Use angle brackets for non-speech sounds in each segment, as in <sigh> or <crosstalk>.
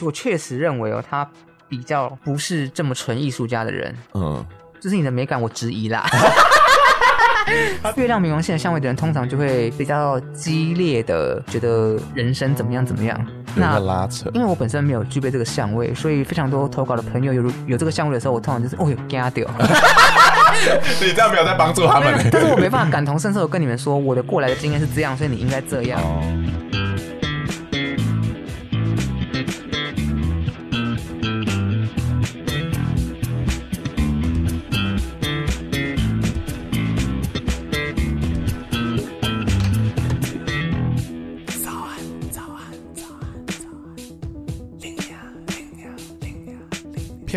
我确实认为哦，他比较不是这么纯艺术家的人。嗯，这是你的美感，我质疑啦。<laughs> 月亮冥王星的相位的人，通常就会比较激烈的觉得人生怎么样怎么样。那拉扯，因为我本身没有具备这个相位，所以非常多投稿的朋友有有这个相位的时候，我通常就是哦哟惊掉。<laughs> 你这样没有在帮助他们，<laughs> 但是我没办法感同身受的跟你们说，我的过来的经验是这样，所以你应该这样。哦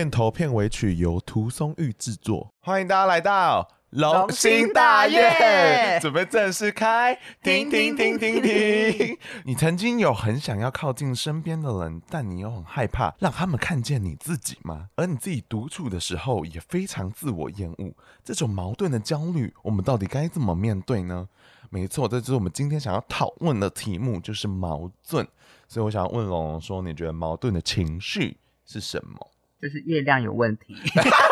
片头片尾曲由涂松玉制作，欢迎大家来到龙兴大院，准备正式开，停停停停停。<laughs> 你曾经有很想要靠近身边的人，但你又很害怕让他们看见你自己吗？而你自己独处的时候也非常自我厌恶，这种矛盾的焦虑，我们到底该怎么面对呢？没错，这就是我们今天想要讨论的题目，就是矛盾。所以我想要问龙龙说，你觉得矛盾的情绪是什么？就是月亮有问题，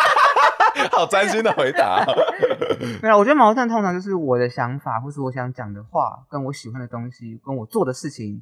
<laughs> 好专心的回答。<laughs> 没有，我觉得矛盾通常就是我的想法，或是我想讲的话，跟我喜欢的东西，跟我做的事情，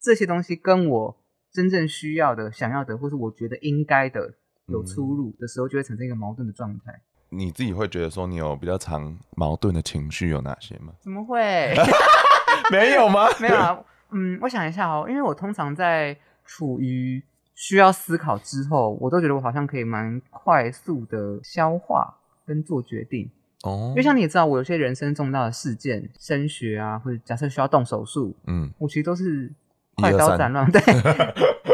这些东西跟我真正需要的、想要的，或是我觉得应该的有出入的时候，就会产生一个矛盾的状态。你自己会觉得说，你有比较常矛盾的情绪有哪些吗？怎么会？<laughs> 没有吗？没有啊。嗯，我想一下哦，因为我通常在处于。需要思考之后，我都觉得我好像可以蛮快速的消化跟做决定哦。因为像你也知道，我有些人生重大的事件，升学啊，或者假设需要动手术，嗯，我其实都是快刀斩乱，<laughs> 对，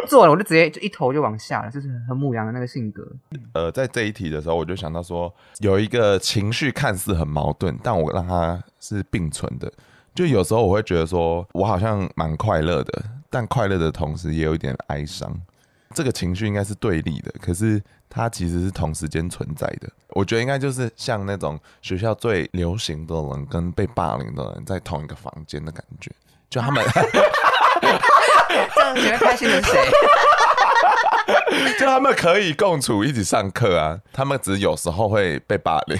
做了我就直接就一头就往下了，就是很牧羊的那个性格。呃，在这一题的时候，我就想到说，有一个情绪看似很矛盾，但我让它是并存的。就有时候我会觉得说，我好像蛮快乐的，但快乐的同时也有一点哀伤。这个情绪应该是对立的，可是它其实是同时间存在的。我觉得应该就是像那种学校最流行的人跟被霸凌的人在同一个房间的感觉，就他们。<laughs> 这样你会开心的是谁？<laughs> 就他们可以共处一起上课啊，他们只是有时候会被霸凌。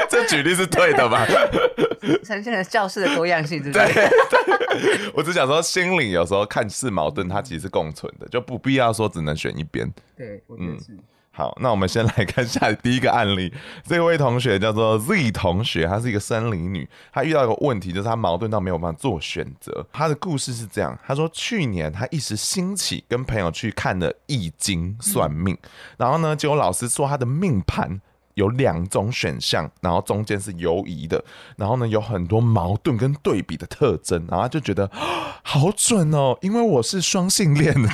<laughs> 这举例是对的吧？<laughs> 呈现了教室的多样性，对不对？对，<laughs> 我只想说，心灵有时候看似矛盾，它其实是共存的，就不必要说只能选一边。对，我觉得是。好，那我们先来看下第一个案例。这位同学叫做 Z 同学，她是一个生理女，她遇到一个问题，就是她矛盾到没有办法做选择。她的故事是这样：她说，去年她一时兴起，跟朋友去看了《易经》算命，嗯、然后呢，结果老师说她的命盘。有两种选项，然后中间是犹疑的，然后呢，有很多矛盾跟对比的特征，然后就觉得好准哦，因为我是双性恋。<laughs>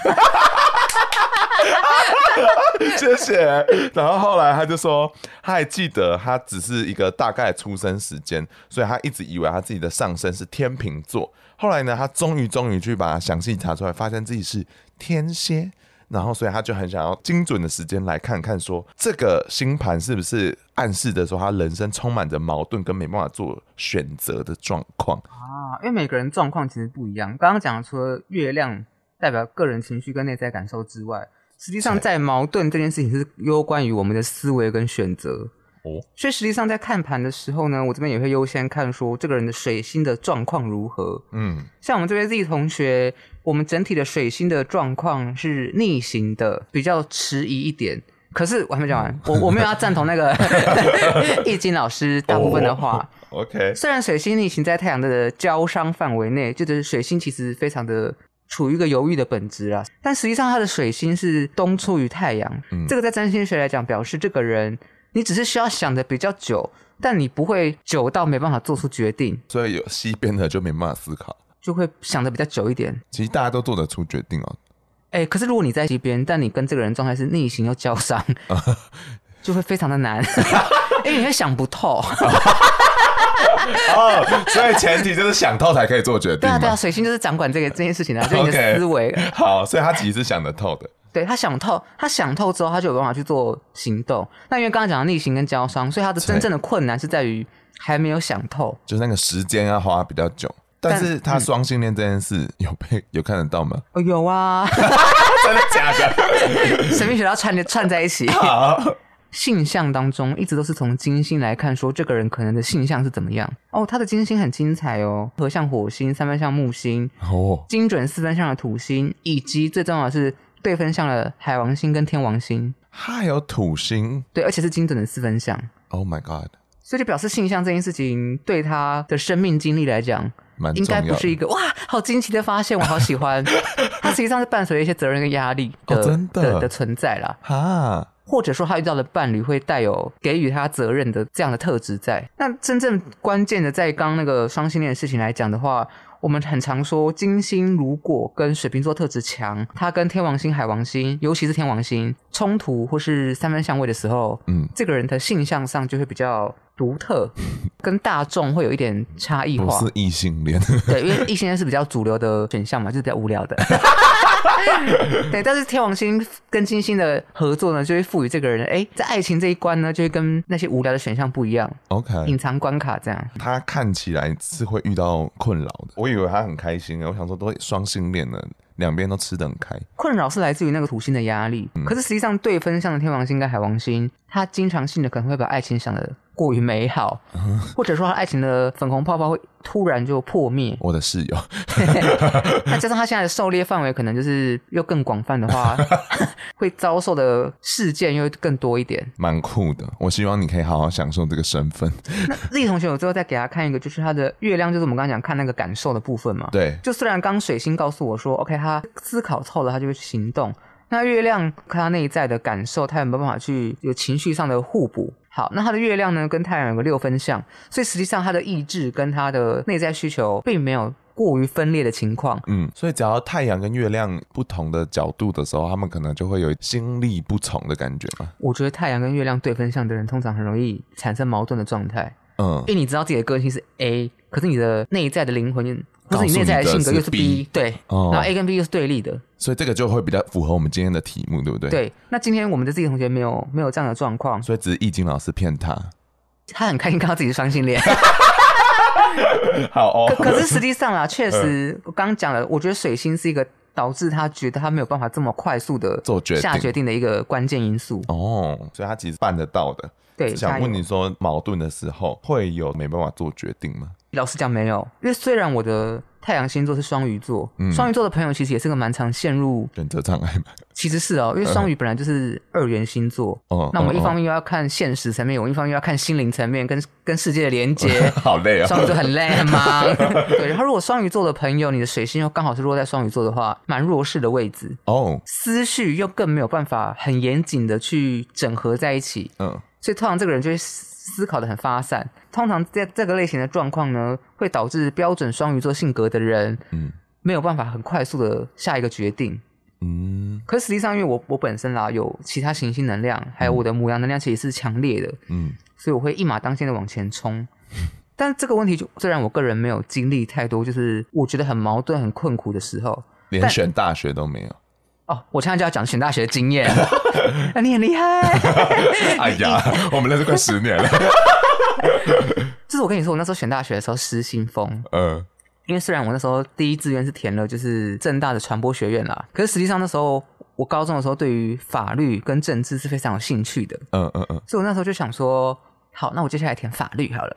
谢谢。然后后来他就说，他还记得他只是一个大概出生时间，所以他一直以为他自己的上升是天秤座。后来呢，他终于终于去把它详细查出来，发现自己是天蝎。然后，所以他就很想要精准的时间来看看，说这个星盘是不是暗示的说他人生充满着矛盾跟没办法做选择的状况啊？因为每个人状况其实不一样。刚刚讲的除了月亮代表个人情绪跟内在感受之外，实际上在矛盾这件事情是攸关于我们的思维跟选择。哦，所以实际上在看盘的时候呢，我这边也会优先看说这个人的水星的状况如何。嗯，像我们这边 Z 同学，我们整体的水星的状况是逆行的，比较迟疑一点。可是我还没讲完，我我没有要赞同那个 <laughs> 易经老师大部分的话。Oh, OK，虽然水星逆行在太阳的交商范围内，就是水星其实非常的处于一个犹豫的本质啊，但实际上它的水星是东出于太阳。嗯，这个在占星学来讲，表示这个人。你只是需要想的比较久，但你不会久到没办法做出决定。所以有西边的就没办法思考。就会想的比较久一点。其实大家都做得出决定哦。哎、欸，可是如果你在西边，但你跟这个人状态是逆行又交上，<laughs> 就会非常的难，<laughs> 因为你会想不透。哦，所以前提就是想透才可以做决定。对啊，对啊，水星就是掌管这个这件事情的，就你的 <laughs> 思维。Okay. 好，所以他其实是想得透的。对，他想透，他想透之后，他就有办法去做行动。那因为刚刚讲的逆行跟交伤，所以他的真正的困难是在于还没有想透，就是那个时间要花比较久。但是他双性恋这件事有被有看得到吗？哦，有啊 <laughs> <laughs> 真的假的？<laughs> 神秘学要串串在一起。好，性向当中一直都是从金星来看，说这个人可能的性向是怎么样。哦，他的金星很精彩哦，合像火星，三分像木星，哦，精准四分像的土星，以及最重要的是对分相了海王星跟天王星。还有土星，对，而且是精准的四分相。Oh my god！所以就表示性向这件事情对他的生命经历来讲。应该不是一个哇，好惊奇的发现，我好喜欢。<laughs> 它实际上是伴随着一些责任跟压力的、哦、真的，的的存在啦。哈，或者说他遇到的伴侣会带有给予他责任的这样的特质在。那真正关键的，在刚那个双性恋的事情来讲的话，我们很常说金星如果跟水瓶座特质强，他跟天王星、海王星，尤其是天王星冲突或是三分相位的时候，嗯，这个人的性向上就会比较。独特，<laughs> 跟大众会有一点差异化。不是异性恋，对，因为 <laughs> 异性恋是比较主流的选项嘛，就是比较无聊的。<laughs> <laughs> 对，但是天王星跟金星的合作呢，就会赋予这个人，哎，在爱情这一关呢，就会跟那些无聊的选项不一样。OK，隐藏关卡这样。他看起来是会遇到困扰的，我以为他很开心，我想说都双性恋了。两边都吃得很开，困扰是来自于那个土星的压力。嗯、可是实际上，对分相的天王星跟海王星，他经常性的可能会把爱情想得过于美好，嗯、或者说他爱情的粉红泡泡会突然就破灭。我的室友，<laughs> 那加上他现在的狩猎范围可能就是又更广泛的话，<laughs> 会遭受的事件又更多一点。蛮酷的，我希望你可以好好享受这个身份。那丽同学，我最后再给他看一个，就是他的月亮，就是我们刚刚讲看那个感受的部分嘛。对，就虽然刚水星告诉我说，OK，他思考透了，他就会行动。那月亮看他内在的感受，他有没有办法去有情绪上的互补？好，那他的月亮呢，跟太阳有个六分相，所以实际上他的意志跟他的内在需求并没有过于分裂的情况。嗯，所以只要太阳跟月亮不同的角度的时候，他们可能就会有心力不从的感觉嘛。我觉得太阳跟月亮对分相的人，通常很容易产生矛盾的状态。嗯，因为你知道自己的个性是 A，可是你的内在的灵魂。不是你内在的性格又是 B，对，哦、然后 A 跟 B 又是对立的，所以这个就会比较符合我们今天的题目，对不对？对，那今天我们的自己同学没有没有这样的状况，所以只是易经老师骗他，他很开心看到自己是双性恋。<laughs> 好哦，可可是实际上啊，确实我刚刚讲了，我觉得水星是一个导致他觉得他没有办法这么快速的做决下决定的一个关键因素。哦，所以他其实办得到的。对，想问你说矛盾的时候会有没办法做决定吗？老实讲没有，因为虽然我的太阳星座是双鱼座，嗯、双鱼座的朋友其实也是个蛮常陷入选择障碍嘛。其实是哦，因为双鱼本来就是二元星座，<laughs> 哦、那我们一方面又要看现实层面，我、哦、一方面又要看心灵层面，跟跟世界的连接，<laughs> 好累啊、哦！双鱼座很累很忙。<laughs> 对，然后如果双鱼座的朋友，你的水星又刚好是落在双鱼座的话，蛮弱势的位置哦，思绪又更没有办法很严谨的去整合在一起，嗯，所以通常这个人就会。思考的很发散，通常在这个类型的状况呢，会导致标准双鱼座性格的人，嗯，没有办法很快速的下一个决定，嗯。可实际上，因为我我本身啦有其他行星能量，还有我的母羊能量其实是强烈的，嗯，所以我会一马当先的往前冲。但这个问题就虽然我个人没有经历太多，就是我觉得很矛盾、很困苦的时候，连选大学都没有。哦，我现在就要讲选大学的经验。<laughs> 啊，你很厉害！<laughs> 哎呀，我们认识快十年了。<laughs> 就是我跟你说，我那时候选大学的时候失心疯。嗯、呃，因为虽然我那时候第一志愿是填了就是正大的传播学院啦，可是实际上那时候我高中的时候对于法律跟政治是非常有兴趣的。嗯嗯嗯，所以我那时候就想说，好，那我接下来填法律好了。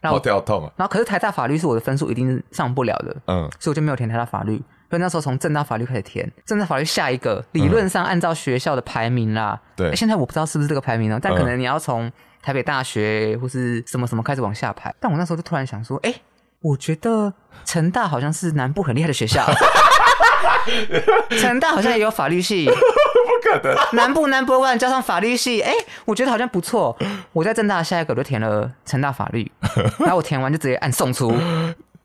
然后好跳痛啊！然后可是台大法律是我的分数一定上不了的。嗯，所以我就没有填台大法律。所以那时候从正大法律开始填，正大法律下一个理论上按照学校的排名啦，嗯、对、欸，现在我不知道是不是这个排名哦，但可能你要从台北大学或是什么什么开始往下排。但我那时候就突然想说，哎、欸，我觉得成大好像是南部很厉害的学校，成大好像也有法律系，<laughs> 不可能，南部 number one 加上法律系，哎、欸，我觉得好像不错。我在正大下一个就填了成大法律，<laughs> 然后我填完就直接按送出。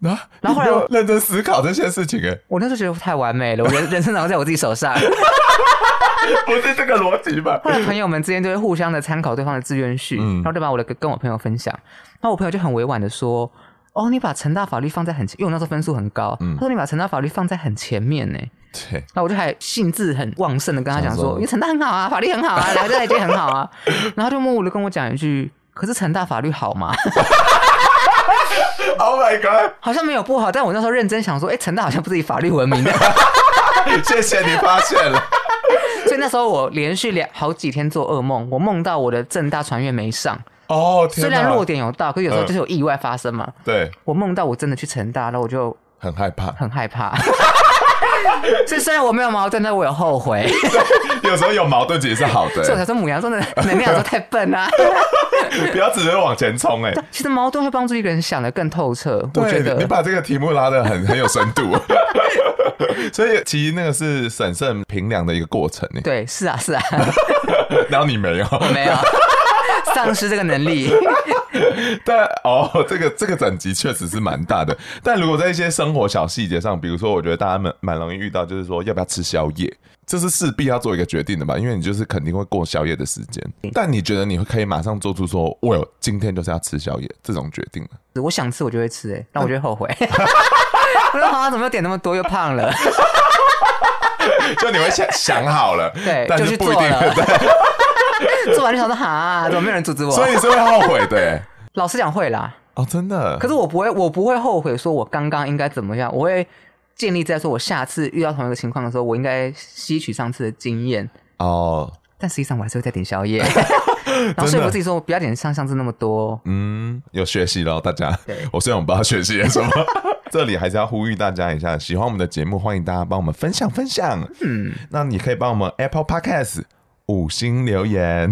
啊，然后后来我认真思考这些事情，哎，我那时候觉得太完美了，我人人生掌握在我自己手上，<laughs> 不是这个逻辑吧？后来朋友们之间就会互相的参考对方的志愿序，嗯、然后就把我的跟我朋友分享，然后我朋友就很委婉的说：“哦，你把成大法律放在很前，因为我那时候分数很高，嗯、他说你把成大法律放在很前面呢。”对，那我就还兴致很旺盛的跟他讲说：“因为成大很好啊，法律很好啊，两个在一起很好啊。<laughs> ”然后就默默的跟我讲一句：“可是成大法律好吗？” <laughs> <laughs> Oh my god！<laughs> 好像没有不好，但我那时候认真想说，哎、欸，成大好像不是以法律闻名的。<laughs> 谢谢你发现了。所以那时候我连续两好几天做噩梦，我梦到我的正大传阅没上。哦，虽然落点有到，可有时候就是有意外发生嘛。嗯、对，我梦到我真的去成大，然后我就很害怕，很害怕。<laughs> 所以虽然我没有矛盾，但我有后悔。<laughs> 有时候有矛盾其实是好的。所以我才说母羊座的能量都太笨啊！<laughs> 不要只是往前冲哎。其实矛盾会帮助一个人想得更透彻。我觉得你把这个题目拉得很很有深度。所以其实那个是审慎评量的一个过程呢。对，是啊，是啊。然后你没有，我没有。丧失这个能力，<laughs> 但哦，这个这个等级确实是蛮大的。但如果在一些生活小细节上，比如说，我觉得大家蛮蛮容易遇到，就是说要不要吃宵夜，这是势必要做一个决定的吧？因为你就是肯定会过宵夜的时间。但你觉得你会可以马上做出说，我有今天就是要吃宵夜这种决定的？<laughs> 我想吃我就会吃，哎，但我就会后悔。<laughs> 我说好像怎么又点那么多又胖了？就你会想想好了，对，但是不一定对。做完就想说哈，怎么没有人阻止我？所以你是会后悔的。老实讲会啦。哦，真的。可是我不会，我不会后悔，说我刚刚应该怎么样？我会建立在说，我下次遇到同一个情况的时候，我应该吸取上次的经验。哦。但实际上我还是会再点宵夜，<laughs> 然后说服自己说，我不要点像上次那么多。嗯，有学习了，大家。我虽然我不知道学习什么，<laughs> 这里还是要呼吁大家一下，喜欢我们的节目，欢迎大家帮我们分享分享。嗯，那你可以帮我们 Apple Podcast。五星留言，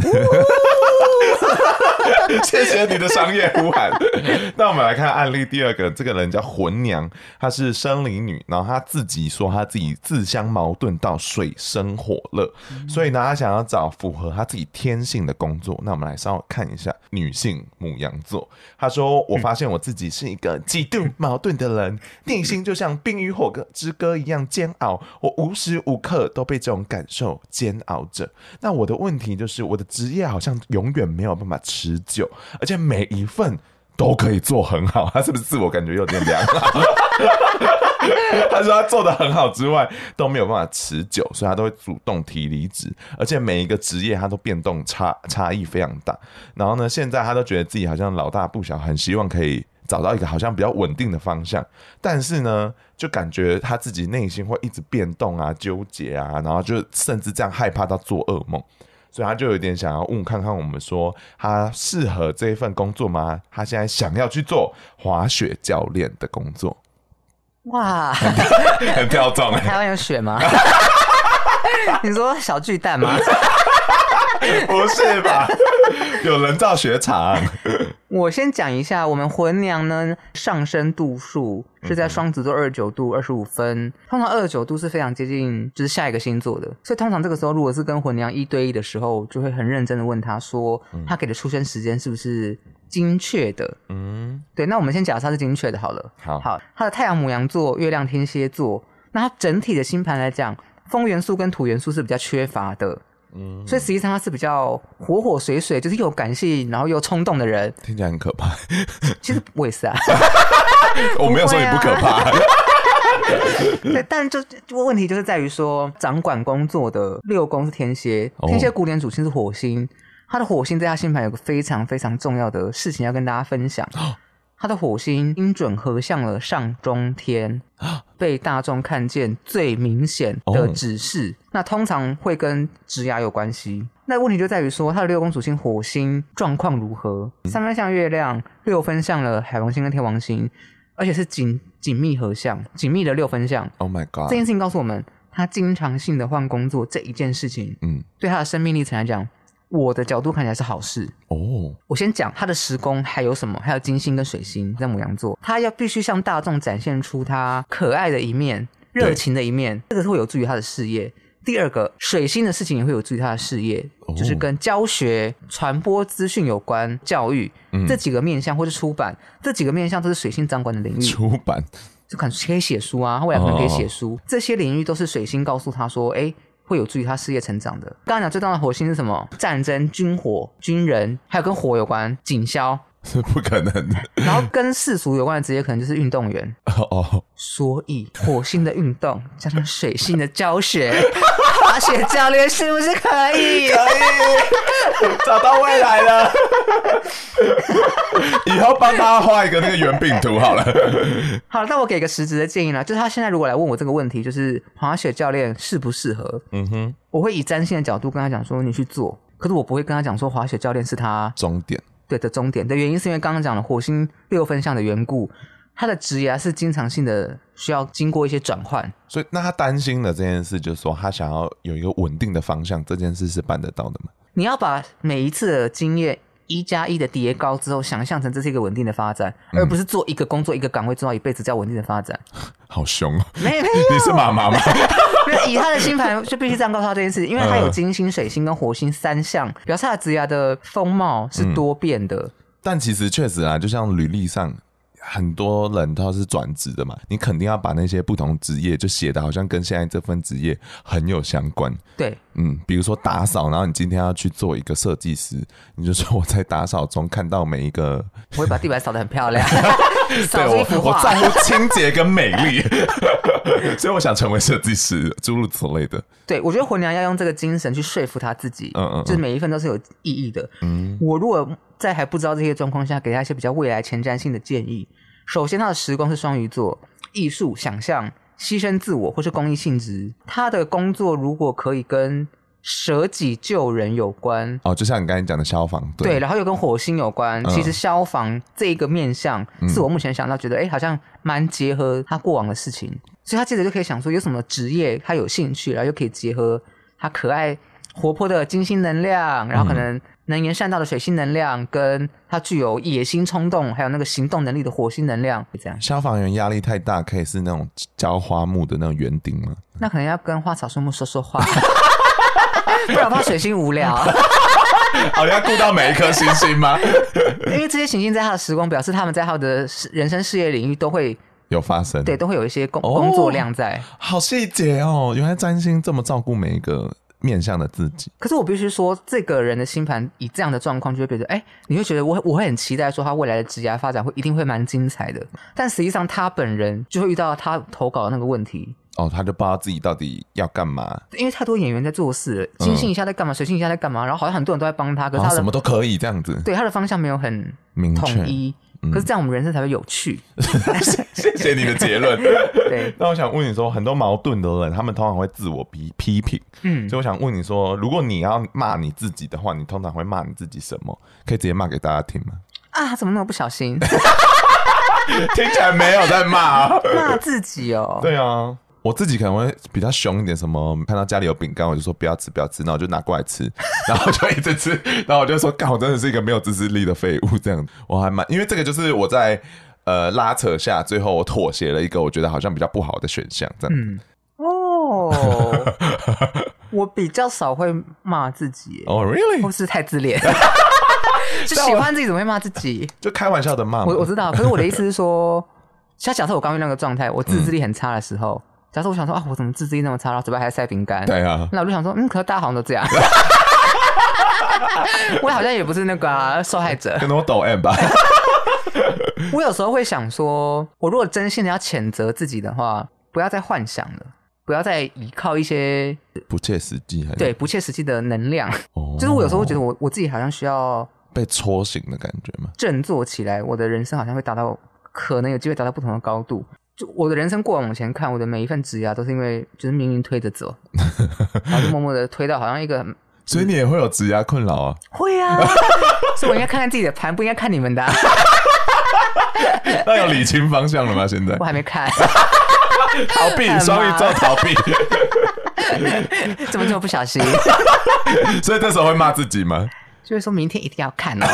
<laughs> 谢谢你的商业呼喊。<laughs> 那我们来看案例第二个，这个人叫魂娘，她是生理女，然后她自己说她自己自相矛盾到水深火热，所以呢，她想要找符合她自己天性的工作。那我们来稍微看一下女性母羊座，她说：“我发现我自己是一个极度矛盾的人，内心就像《冰与火之歌》一样煎熬，我无时无刻都被这种感受煎熬着。”那我的问题就是，我的职业好像永远没有办法持久，而且每一份都可以做很好。他是不是自我感觉有点良好？<laughs> 他说他做得很好之外都没有办法持久，所以他都会主动提离职。而且每一个职业他都变动差差异非常大。然后呢，现在他都觉得自己好像老大不小，很希望可以。找到一个好像比较稳定的方向，但是呢，就感觉他自己内心会一直变动啊、纠结啊，然后就甚至这样害怕到做噩梦，所以他就有点想要问看看我们说，他适合这一份工作吗？他现在想要去做滑雪教练的工作。哇，很跳重欸。台湾有雪吗？<laughs> 你说小巨蛋吗？不是吧？有人造雪场。我先讲一下，我们魂娘呢，上升度数是在双子座二十九度二十五分。通常二十九度是非常接近，就是下一个星座的。所以通常这个时候，如果是跟魂娘一对一的时候，就会很认真的问他说，他给的出生时间是不是精确的？嗯，对。那我们先假设他是精确的，好了。好，好，他的太阳母羊座，月亮天蝎座，那他整体的星盘来讲，风元素跟土元素是比较缺乏的。嗯，所以实际上他是比较火火水水，就是又感性，然后又冲动的人，听起来很可怕。其实我也是啊，<laughs> 我没有说你不可怕。<laughs> 对，但就问题就是在于说，掌管工作的六宫是天蝎，天蝎古典主星是火星，他的火星在他星盘有个非常非常重要的事情要跟大家分享。他的火星精准合向了上中天，被大众看见最明显的指示。Oh. 那通常会跟职涯有关系。那问题就在于说，他的六宫主星火星状况如何？三分像月亮，六分像了海王星跟天王星，而且是紧紧密合相，紧密的六分相。Oh my god！这件事情告诉我们，他经常性的换工作这一件事情，嗯，对他的生命历程来讲。我的角度看起来是好事哦。Oh. 我先讲他的时宫还有什么？还有金星跟水星在牡羊座，他要必须向大众展现出他可爱的一面、热情的一面，对这个是会有助于他的事业。第二个，水星的事情也会有助于他的事业，哦、就是跟教学、传播资讯有关，教育、嗯、这几个面向，或是出版这几个面向，都是水星掌管的领域。出版就可能可以写书啊，他未来可能可以写书，哦、这些领域都是水星告诉他说，哎，会有助于他事业成长的。刚刚讲最重要的火星是什么？战争、军火、军人，还有跟火有关，警消。是不可能的。然后跟世俗有关的职业，可能就是运动员。哦哦。所以火星的运动加上水星的教学，<laughs> 滑雪教练是不是可以？可以。找到未来了。以后帮他画一个那个圆饼图好了。好了，那我给个实质的建议啦，就是他现在如果来问我这个问题，就是滑雪教练适不适合？嗯哼。我会以占星的角度跟他讲说，你去做。可是我不会跟他讲说滑雪教练是他终点。对的终点的原因是因为刚刚讲了火星六分相的缘故，他的职业是经常性的需要经过一些转换，所以那他担心的这件事就是说他想要有一个稳定的方向，这件事是办得到的吗？你要把每一次的经验一加一的叠高之后，想象成这是一个稳定的发展，嗯、而不是做一个工作一个岗位做到一辈子叫稳定的发展。<laughs> 好凶哦！没没有，<laughs> 你是妈妈吗？<laughs> 以他的星盘就必须这样告诉他这件事，因为他有金星、水星跟火星三项，表示他的职业的风貌是多变的。嗯但其实确实啊，就像履历上，很多人都是转职的嘛，你肯定要把那些不同职业就写的好像跟现在这份职业很有相关。对，嗯，比如说打扫，然后你今天要去做一个设计师，你就说我在打扫中看到每一个，我会把地板扫得很漂亮。<laughs> <laughs> 对，我我在乎清洁跟美丽，<laughs> 所以我想成为设计师，诸如此类的。对，我觉得火娘要用这个精神去说服他自己，嗯，嗯嗯，就是每一份都是有意义的。嗯，我如果。在还不知道这些状况下，给他一些比较未来前瞻性的建议。首先，他的时光是双鱼座，艺术、想象、牺牲自我或是公益性质。他的工作如果可以跟舍己救人有关，哦，就像你刚才讲的消防，对，对，然后又跟火星有关。嗯、其实消防这一个面向，是我目前想到觉得，哎、嗯，好像蛮结合他过往的事情，所以他接着就可以想说，有什么职业他有兴趣，然后又可以结合他可爱活泼的金星能量，然后可能。能言善道的水星能量，跟他具有野心冲动，还有那个行动能力的火星能量，这样。消防员压力太大，可以是那种浇花木的那种园丁吗？那可能要跟花草树木说说话，<laughs> 不然怕水星无聊。好，<laughs> 要顾到每一颗星星吗？<laughs> 因为这些行星在他的时光，表示他们在他的人生事业领域都会有发生，对，都会有一些工、哦、工作量在。好细节哦，原来占星这么照顾每一个。面向的自己，可是我必须说，这个人的星盘以这样的状况，就会变得，哎，你会觉得我我会很期待说他未来的职业发展会一定会蛮精彩的。但实际上他本人就会遇到他投稿的那个问题。哦，他就不知道自己到底要干嘛，因为太多演员在做事了，金星一下在干嘛，水星一下在干嘛，然后好像很多人都在帮他，可是他什么都可以这样子。对，他的方向没有很明确统一。可是这样，我们人生才会有趣。<laughs> 谢谢你的结论。对，那我想问你说，很多矛盾的人，他们通常会自我批批评。嗯，所以我想问你说，如果你要骂你自己的话，你通常会骂你自己什么？可以直接骂给大家听吗？啊，怎么那么不小心？<laughs> 听起来没有在骂啊，<laughs> 骂自己哦。对啊。我自己可能会比较凶一点，什么看到家里有饼干，我就说不要吃，不要吃，然后我就拿过来吃，<laughs> 然后就一直吃，然后我就说，干，我真的是一个没有自制力的废物，这样。我还蛮，因为这个就是我在呃拉扯下，最后我妥协了一个我觉得好像比较不好的选项，这样。嗯，哦，<laughs> 我比较少会骂自己，哦、oh,，really？或是太自恋，<laughs> 就喜欢自己怎么会骂自己？就开玩笑的骂。我我知道，可是我的意思是说，像假设我刚刚那个状态，我自制力很差的时候。嗯假设我想说啊，我怎么自制力那么差，然后嘴巴还塞饼干？对啊，那我就想说，嗯，可是大家好像都这样，<laughs> 我好像也不是那个、啊、受害者，可能我抖 M 吧。<laughs> 我有时候会想说，我如果真心的要谴责自己的话，不要再幻想了，不要再依靠一些不切实际，对不切实际的能量。哦，就是我有时候会觉得我我自己好像需要被戳醒的感觉嘛，振作起来，我的人生好像会达到，可能有机会达到不同的高度。就我的人生过往往前看，我的每一份职业都是因为就是命运推着走，然后就默默的推到好像一个，<laughs> 所以你也会有职业困扰啊？会啊，<laughs> 所以我应该看看自己的盘，不应该看你们的、啊。<laughs> 那有理清方向了吗？现在我还没看，逃避双鱼座逃避，怎么这么不小心？所以这时候会骂自己吗？就是说明天一定要看哦。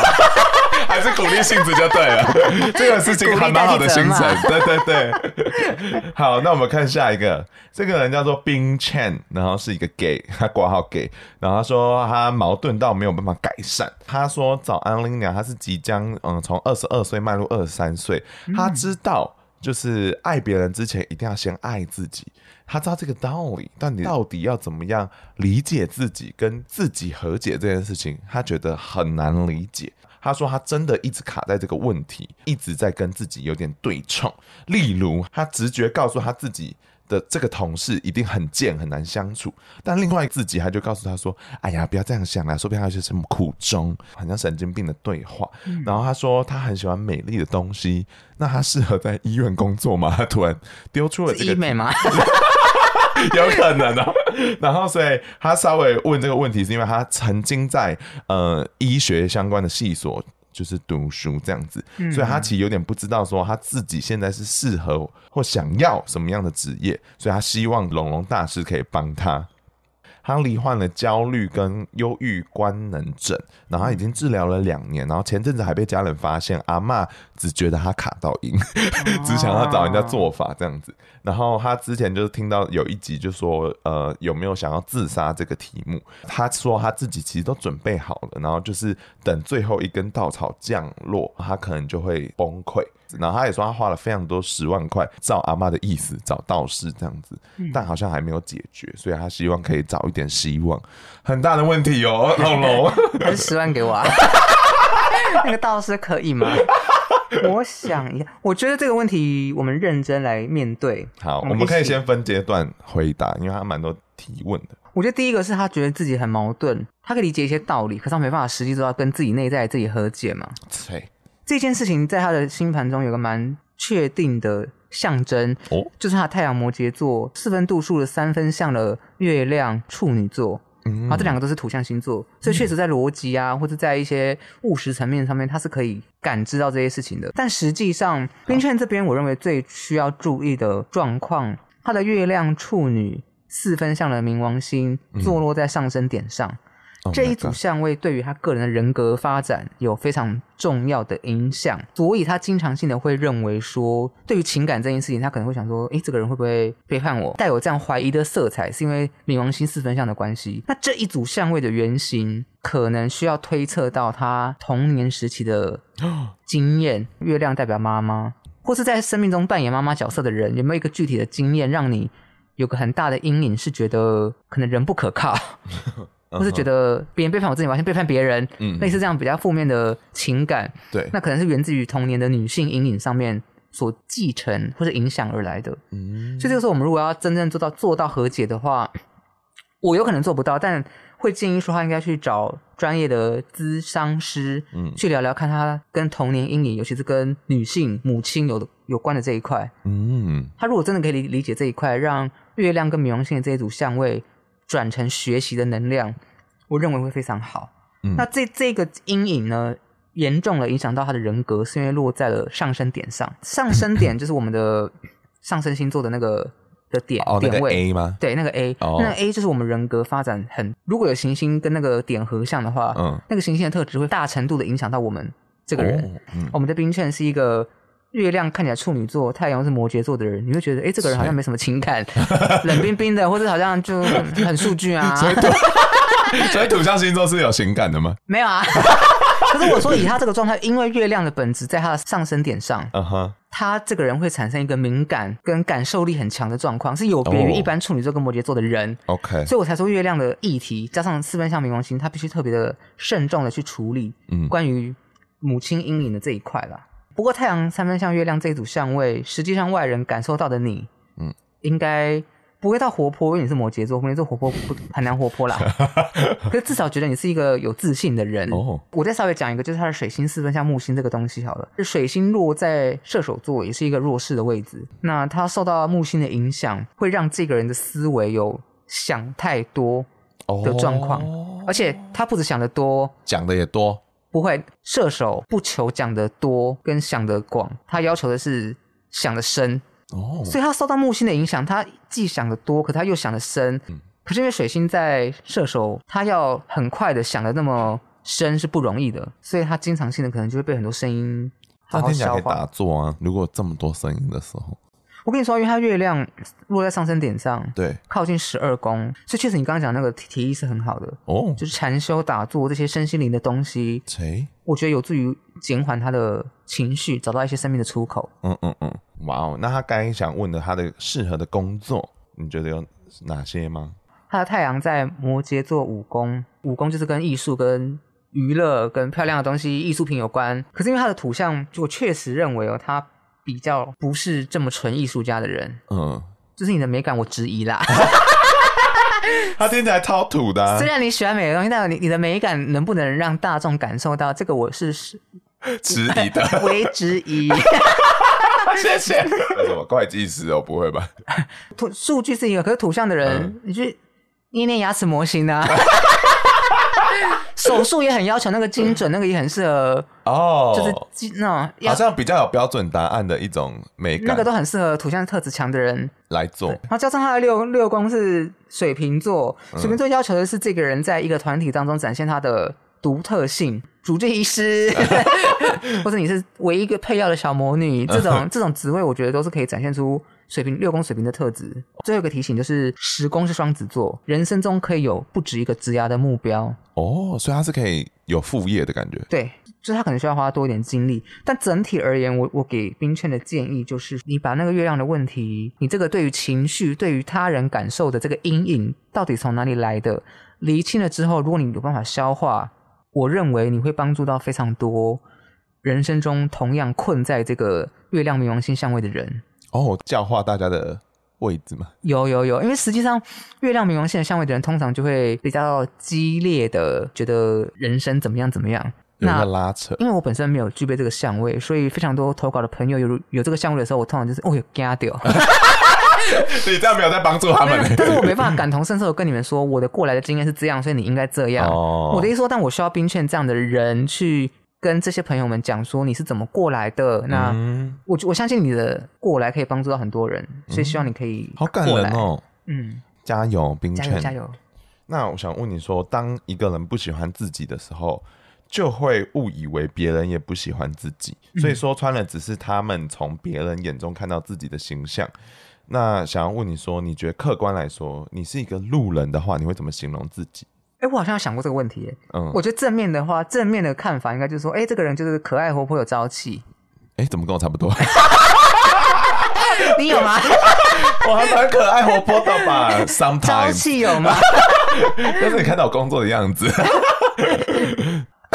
还是鼓励性质就对了。这个事情还蛮好的行程，对对对。好，那我们看下一个，这个人叫做冰 Chen，然后是一个 gay，他挂号 gay，然后他说他矛盾到没有办法改善。他说早安林娘，他是即将嗯从二十二岁迈入二十三岁，他知道就是爱别人之前一定要先爱自己。他知道这个道理，但你到底要怎么样理解自己，跟自己和解这件事情，他觉得很难理解。他说他真的一直卡在这个问题，一直在跟自己有点对冲。例如，他直觉告诉他自己的这个同事一定很贱，很难相处，但另外自己他就告诉他说：“哎呀，不要这样想啦，说不定他是什么苦衷，很像神经病的对话。嗯”然后他说他很喜欢美丽的东西，那他适合在医院工作吗？他突然丢出了这个医美吗？<laughs> <laughs> <laughs> <laughs> 有可能哦，<laughs> 然后所以他稍微问这个问题，是因为他曾经在呃医学相关的系所就是读书这样子，所以他其实有点不知道说他自己现在是适合或想要什么样的职业，所以他希望龙龙大师可以帮他。他罹患了焦虑跟忧郁官能症，然后已经治疗了两年，然后前阵子还被家人发现，阿嬷只觉得他卡到阴，<laughs> 只想要找人家做法这样子。然后他之前就是听到有一集就说，呃，有没有想要自杀这个题目？他说他自己其实都准备好了，然后就是等最后一根稻草降落，他可能就会崩溃。然后他也说他花了非常多十万块，照阿妈的意思找道士这样子，但好像还没有解决，所以他希望可以找一点希望。很大的问题哦，老龙，<laughs> 还是十万给我啊？那个道士可以吗？我想一下，我觉得这个问题我们认真来面对。好，我们可以先分阶段回答，因为他蛮多提问的。我觉得第一个是他觉得自己很矛盾，他可以理解一些道理，可是他没办法实际做到跟自己内在自己和解嘛。对，这件事情在他的星盘中有个蛮确定的象征，哦，就是他太阳摩羯座四分度数的三分像的月亮处女座。然后这两个都是土象星座，所以确实在逻辑啊，或者在一些务实层面上面，他是可以感知到这些事情的。但实际上，冰圈这边，我认为最需要注意的状况，他的月亮处女四分相的冥王星坐落在上升点上。这一组相位对于他个人的人格发展有非常重要的影响，所以他经常性的会认为说，对于情感这件事情，他可能会想说，诶，这个人会不会背叛我？带有这样怀疑的色彩，是因为冥王星四分相的关系。那这一组相位的原型，可能需要推测到他童年时期的 <gasps> 经验。月亮代表妈妈，或是在生命中扮演妈妈角色的人，有没有一个具体的经验，让你有个很大的阴影，是觉得可能人不可靠？<laughs> 或是觉得别人背叛我自己，我先背叛别人，嗯，类似这样比较负面的情感，对，那可能是源自于童年的女性阴影上面所继承或者影响而来的，嗯，所以这个时候我们如果要真正做到做到和解的话，我有可能做不到，但会建议说他应该去找专业的咨商师，嗯，去聊聊看他跟童年阴影，尤其是跟女性母亲有有关的这一块，嗯，他如果真的可以理理解这一块，让月亮跟冥王星的这一组相位。转成学习的能量，我认为会非常好。嗯、那这这个阴影呢，严重的影响到他的人格，是因为落在了上升点上。上升点就是我们的上升星座的那个的点、哦、点位、那个、A 吗？对，那个 A，、哦、那个 A 就是我们人格发展很。如果有行星跟那个点合相的话，嗯，那个行星的特质会大程度的影响到我们这个人。哦嗯、我们的冰券是一个。月亮看起来处女座，太阳是摩羯座的人，你会觉得，哎、欸，这个人好像没什么情感，<laughs> 冷冰冰的，或者好像就很数据啊。<laughs> 所以，<laughs> 所以土象星座是有情感的吗？没有啊。可是我说，以他这个状态，因为月亮的本质在他的上升点上，嗯哼，他这个人会产生一个敏感跟感受力很强的状况，是有别于一般处女座跟摩羯座的人。OK，、oh. 所以我才说月亮的议题加上四分相冥王星，他必须特别的慎重的去处理，嗯，关于母亲阴影的这一块啦。不过太阳三分像月亮这一组相位，实际上外人感受到的你，嗯，应该不会到活泼，因为你是摩羯座，摩羯座活泼不很难活泼啦。<laughs> 可是至少觉得你是一个有自信的人。哦，我再稍微讲一个，就是他的水星四分像木星这个东西好了。这水星落在射手座，也是一个弱势的位置。那他受到木星的影响，会让这个人的思维有想太多的状况，哦，而且他不止想得多，讲的也多。不会，射手不求讲的多跟想的广，他要求的是想的深。哦，所以他受到木星的影响，他既想的多，可他又想的深。嗯，可是因为水星在射手，他要很快的想的那么深是不容易的，所以他经常性的可能就会被很多声音好好消化。打坐啊！如果这么多声音的时候，我跟你说，因为它月亮落在上升点上，对，靠近十二宫，所以确实你刚刚讲那个提议是很好的哦，就是禅修、打坐这些身心灵的东西，谁？我觉得有助于减缓他的情绪，找到一些生命的出口。嗯嗯嗯，哇哦！那他刚才想问的，他的适合的工作，你觉得有哪些吗？他的太阳在摩羯座五宫，五宫就是跟艺术、跟娱乐、跟漂亮的东西、艺术品有关。可是因为他的土象，就我确实认为哦，他比较不是这么纯艺术家的人。嗯，就是你的美感，我质疑啦。<laughs> 他听起来超土的啊。虽然你喜欢美的东西，但你你的美感能不能让大众感受到？这个我是质疑的，<laughs> 为质疑。<laughs> 谢谢。那什么会计师哦？不会吧？土数据是一个，可是土象的人，嗯、你去。捏捏牙齿模型啊，手术也很要求那个精准，<laughs> 那个也很适合哦，就是那种好像比较有标准答案的一种美感，那个都很适合土象特质强的人。来做。然后加上他的六六宫是水瓶座，水瓶座要求的是这个人在一个团体当中展现他的独特性，主治医师，<laughs> 或者你是唯一一个配药的小魔女，这种这种职位，我觉得都是可以展现出。水瓶六宫水瓶的特质，最后一个提醒就是十宫是双子座，人生中可以有不止一个职涯的目标哦，所以他是可以有副业的感觉。对，就是他可能需要花多一点精力，但整体而言，我我给冰圈的建议就是，你把那个月亮的问题，你这个对于情绪、对于他人感受的这个阴影，到底从哪里来的，厘清了之后，如果你有办法消化，我认为你会帮助到非常多人生中同样困在这个月亮冥王星相位的人。哦，教化大家的位置嘛？有有有，因为实际上月亮冥王星的相位的人，通常就会比较激烈的觉得人生怎么样怎么样，有一个拉扯。因为我本身没有具备这个相位，所以非常多投稿的朋友有有这个相位的时候，我通常就是哦哟惊掉。<laughs> 你这样没有在帮助他们，但是我没办法感同身受的跟你们说，我的过来的经验是这样，所以你应该这样。哦，我的意思说，但我需要冰劝这样的人去。跟这些朋友们讲说你是怎么过来的，那我我相信你的过来可以帮助到很多人，所以希望你可以好感人哦，嗯，加油，冰泉，加油，加油。那我想问你说，当一个人不喜欢自己的时候，就会误以为别人也不喜欢自己，所以说穿了只是他们从别人眼中看到自己的形象。那想要问你说，你觉得客观来说，你是一个路人的话，你会怎么形容自己？哎，我好像有想过这个问题。嗯，我觉得正面的话，正面的看法应该就是说，哎，这个人就是可爱、活泼、有朝气。哎，怎么跟我差不多？<laughs> 你有吗？<laughs> 我还蛮可爱、活泼的吧？<laughs> Sometimes。朝气有吗？但是你看到我工作的样子。可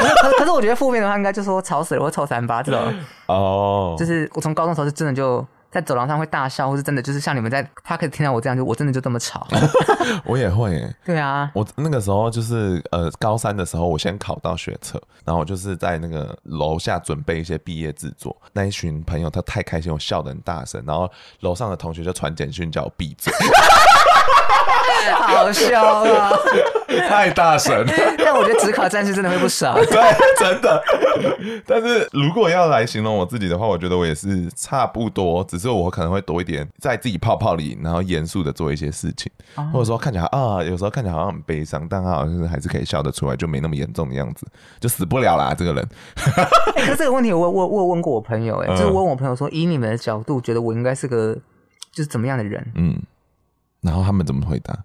是，可是，我觉得负面的话，应该就是说吵死了，或臭三八这种。哦。就是我从高中的时候就真的就。在走廊上会大笑，或是真的就是像你们在，他可以听到我这样，就我真的就这么吵。<laughs> 我也会耶，对啊，我那个时候就是呃高三的时候，我先考到学测，然后我就是在那个楼下准备一些毕业制作。那一群朋友他太开心，我笑得很大声，然后楼上的同学就传简讯叫我闭嘴。<laughs> 好笑啊！<laughs> 太大声。<laughs> 但我觉得纸考战士真的会不少。<laughs> 对，真的。但是如果要来形容我自己的话，我觉得我也是差不多，只是我可能会多一点在自己泡泡里，然后严肃的做一些事情，哦、或者说看起来啊，有时候看起来好像很悲伤，但他好像是还是可以笑得出来，就没那么严重的样子，就死不了啦，这个人。欸、可是这个问题我，我我我问过我朋友、欸，哎、嗯，就是我问我朋友说，以你们的角度，觉得我应该是个就是怎么样的人？嗯，然后他们怎么回答？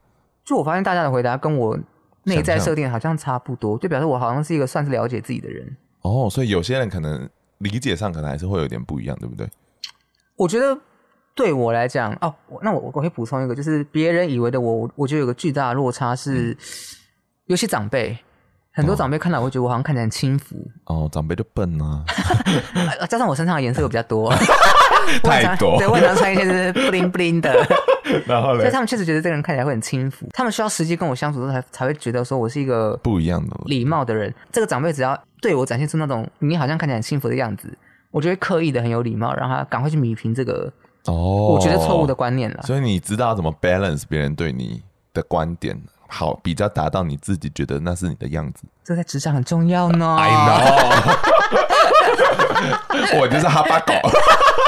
就我发现大家的回答跟我内在设定好像差不多，就表示我好像是一个算是了解自己的人。哦，所以有些人可能理解上可能还是会有点不一样，对不对？我觉得对我来讲，哦，那我我可以补充一个，就是别人以为的我，我觉得有个巨大的落差是，嗯、有些长辈，很多长辈看到我会觉得我好像看起来很轻浮。哦，长辈就笨啊，加上我身上的颜色又比较多，<laughs> 太多，对，我经常穿一些是 bling bling 的。<laughs> <laughs> 然后嘞，所以他们确实觉得这个人看起来会很轻浮，他们需要实际跟我相处的时候才才会觉得说我是一个不一样的礼貌的人。这个长辈只要对我展现出那种你好像看起来很幸福的样子，我就会刻意的很有礼貌，让他赶快去弥平这个哦，我觉得错误的观念了。所以你知道怎么 balance 别人对你的观点，好比较达到你自己觉得那是你的样子。这在职场很重要呢。I know。<laughs> <laughs> 我就是哈巴狗，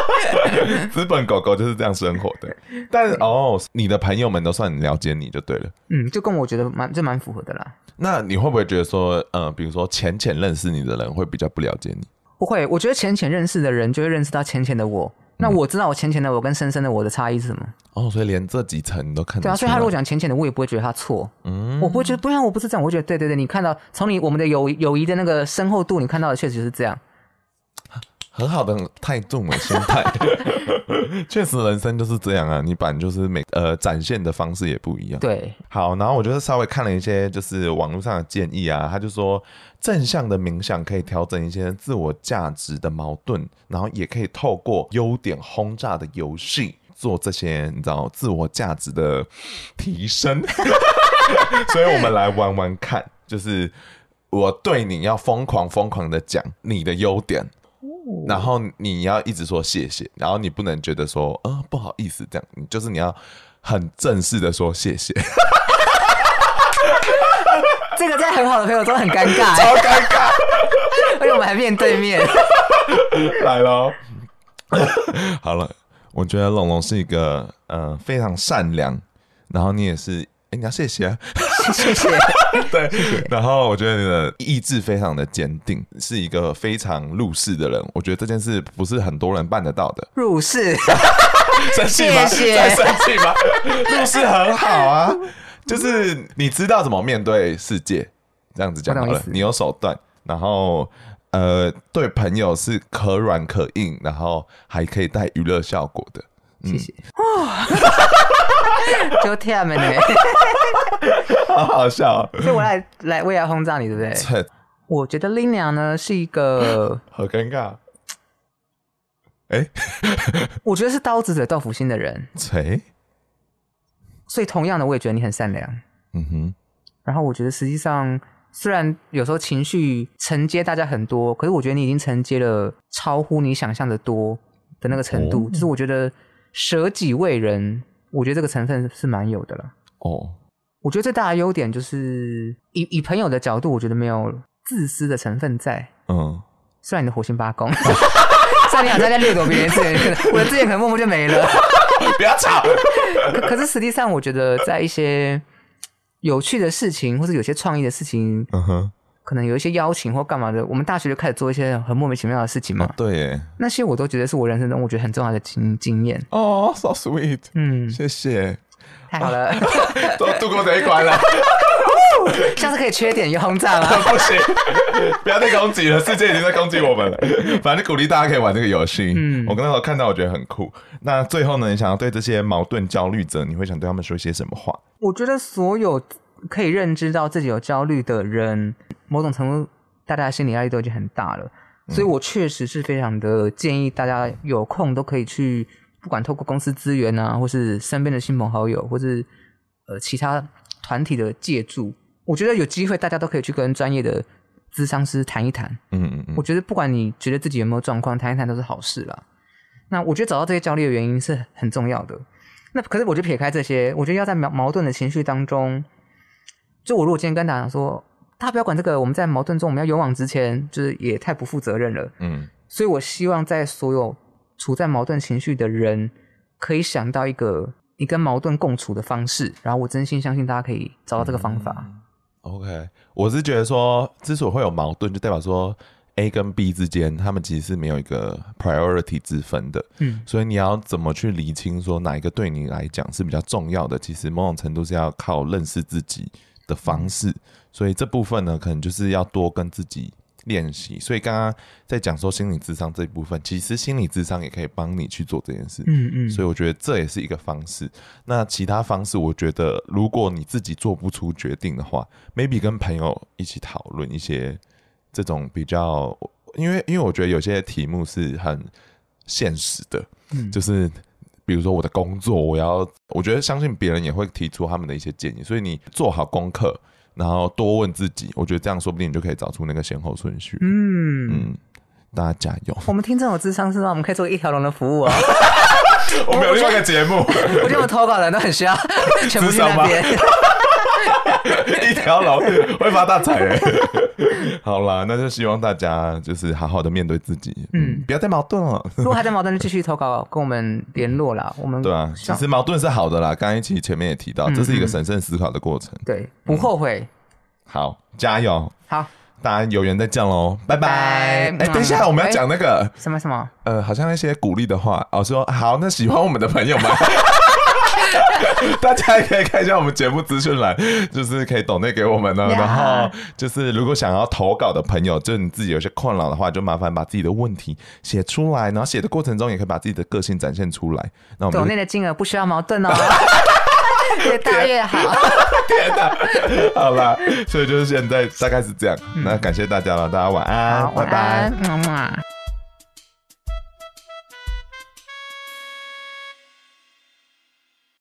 <laughs> 资本狗狗就是这样生活的。但哦，你的朋友们都算很了解你就对了。嗯，就跟我觉得蛮就蛮符合的啦。那你会不会觉得说，呃，比如说浅浅认识你的人会比较不了解你？不会，我觉得浅浅认识的人就会认识到浅浅的我。那我知道我浅浅的我跟深深的我的差异是什么？哦，所以连这几层你都看到。对啊，所以他如果讲浅浅的，我也不会觉得他错。嗯，我不会觉得不然我不是这样，我会觉得对对对，你看到从你我们的友友谊的那个深厚度，你看到的确实是这样。很好的态度嘛，心态。<laughs> 确实，人生就是这样啊，你本来就是每呃展现的方式也不一样。对，好，然后我就是稍微看了一些就是网络上的建议啊，他就说正向的冥想可以调整一些自我价值的矛盾，然后也可以透过优点轰炸的游戏做这些你知道自我价值的提升。<laughs> 所以我们来玩玩看，就是我对你要疯狂疯狂的讲你的优点。然后你要一直说谢谢，然后你不能觉得说呃不好意思这样，就是你要很正式的说谢谢。这个在很好的朋友中很尴尬，<laughs> 超尴尬，而且我们还面对面。来喽，<laughs> 好了，我觉得龙龙是一个呃非常善良，然后你也是，哎，你要谢谢啊。谢谢。<laughs> 对，然后我觉得你的意志非常的坚定，是一个非常入世的人。我觉得这件事不是很多人办得到的。入世，<laughs> 生气吗？在生气吗？<laughs> 入世很好啊，就是你知道怎么面对世界，这样子讲好了。你有手段，然后呃，对朋友是可软可硬，然后还可以带娱乐效果的。谢谢。哇，<laughs> 就天啊，妹妹。好好笑，喔，所以我来来为了轰炸你，对不对？我觉得 Linia 呢是一个 <laughs> 好尴尬。哎，欸，<laughs> 我觉得是刀子嘴豆腐心的人。切，所以同样的，我也觉得你很善良。嗯哼。然后我觉得实际上，虽然有时候情绪承接大家很多，可是我觉得你已经承接了超乎你想象的多的那个程度。哦，就是我觉得舍己为人，我觉得这个成分是蛮有的了。哦。我觉得最大的优点就是以以朋友的角度，我觉得没有自私的成分在。嗯，虽然你的火星八宫，<laughs> 虽然你好像在掠夺别人资源，<laughs> 我的资源可能默默就没了。<laughs> 不要吵。可可是实际上，我觉得在一些有趣的事情，或者有些创意的事情，嗯哼，可能有一些邀请或干嘛的，我们大学就开始做一些很莫名其妙的事情嘛。对耶，那些我都觉得是我人生中我觉得很重要的经经验。哦，so sweet。嗯，谢谢。太好了，<laughs> 都度过这一关了。<laughs> 下次可以缺点又轰炸吗。<laughs> 不行，不要再攻击了，世界已经在攻击我们了。反正鼓励大家可以玩这个游戏。嗯，我刚刚看到，我觉得很酷。那最后呢，你想要对这些矛盾焦虑者，你会想对他们说些什么话？我觉得所有可以认知到自己有焦虑的人，某种程度大家的心理压力都已经很大了。所以我确实是非常的建议大家有空都可以去。不管透过公司资源啊，或是身边的亲朋好友，或是呃其他团体的借助，我觉得有机会大家都可以去跟专业的咨商师谈一谈。嗯嗯嗯，我觉得不管你觉得自己有没有状况，谈一谈都是好事啦。那我觉得找到这些焦虑的原因是很重要的。那可是我就撇开这些，我觉得要在矛矛盾的情绪当中，就我如果今天跟大家说，大家不要管这个，我们在矛盾中我们要勇往直前，就是也太不负责任了。嗯，所以我希望在所有。处在矛盾情绪的人，可以想到一个你跟矛盾共处的方式，然后我真心相信大家可以找到这个方法。嗯、OK，我是觉得说，之所以会有矛盾，就代表说 A 跟 B 之间，他们其实是没有一个 priority 之分的。嗯，所以你要怎么去厘清说哪一个对你来讲是比较重要的？其实某种程度是要靠认识自己的方式。嗯、所以这部分呢，可能就是要多跟自己。练习，所以刚刚在讲说心理智商这一部分，其实心理智商也可以帮你去做这件事。嗯嗯，所以我觉得这也是一个方式。那其他方式，我觉得如果你自己做不出决定的话，maybe 跟朋友一起讨论一些这种比较，因为因为我觉得有些题目是很现实的，嗯，就是比如说我的工作，我要，我觉得相信别人也会提出他们的一些建议，所以你做好功课。然后多问自己，我觉得这样说不定你就可以找出那个先后顺序。嗯嗯，大家加油！我们听这种智商是吗？我们可以做一条龙的服务啊！<laughs> 我们有另外一个节目，我觉得我投稿的人都很需要，全部去那边。<laughs> 一条龙会发大财哎。<laughs> 好啦，那就希望大家就是好好的面对自己，嗯，不要再矛盾了。如果还在矛盾，就继续投稿跟我们联络啦。我们对啊，其实矛盾是好的啦。刚刚一期前面也提到，这是一个审慎思考的过程。对，不后悔。好，加油。好，大家有缘再见喽，拜拜。哎，等一下，我们要讲那个什么什么？呃，好像那些鼓励的话。哦说好，那喜欢我们的朋友们。<laughs> 大家也可以看一下我们节目资讯栏，就是可以抖内给我们呢。然后就是如果想要投稿的朋友，就你自己有些困扰的话，就麻烦把自己的问题写出来。然后写的过程中也可以把自己的个性展现出来。那我们抖内的金额不需要矛盾哦，<laughs> <laughs> 越 <laughs> 大越好。<laughs> 天哪，好了，所以就是现在大概是这样。那感谢大家了，大家晚安，好拜拜，晚安。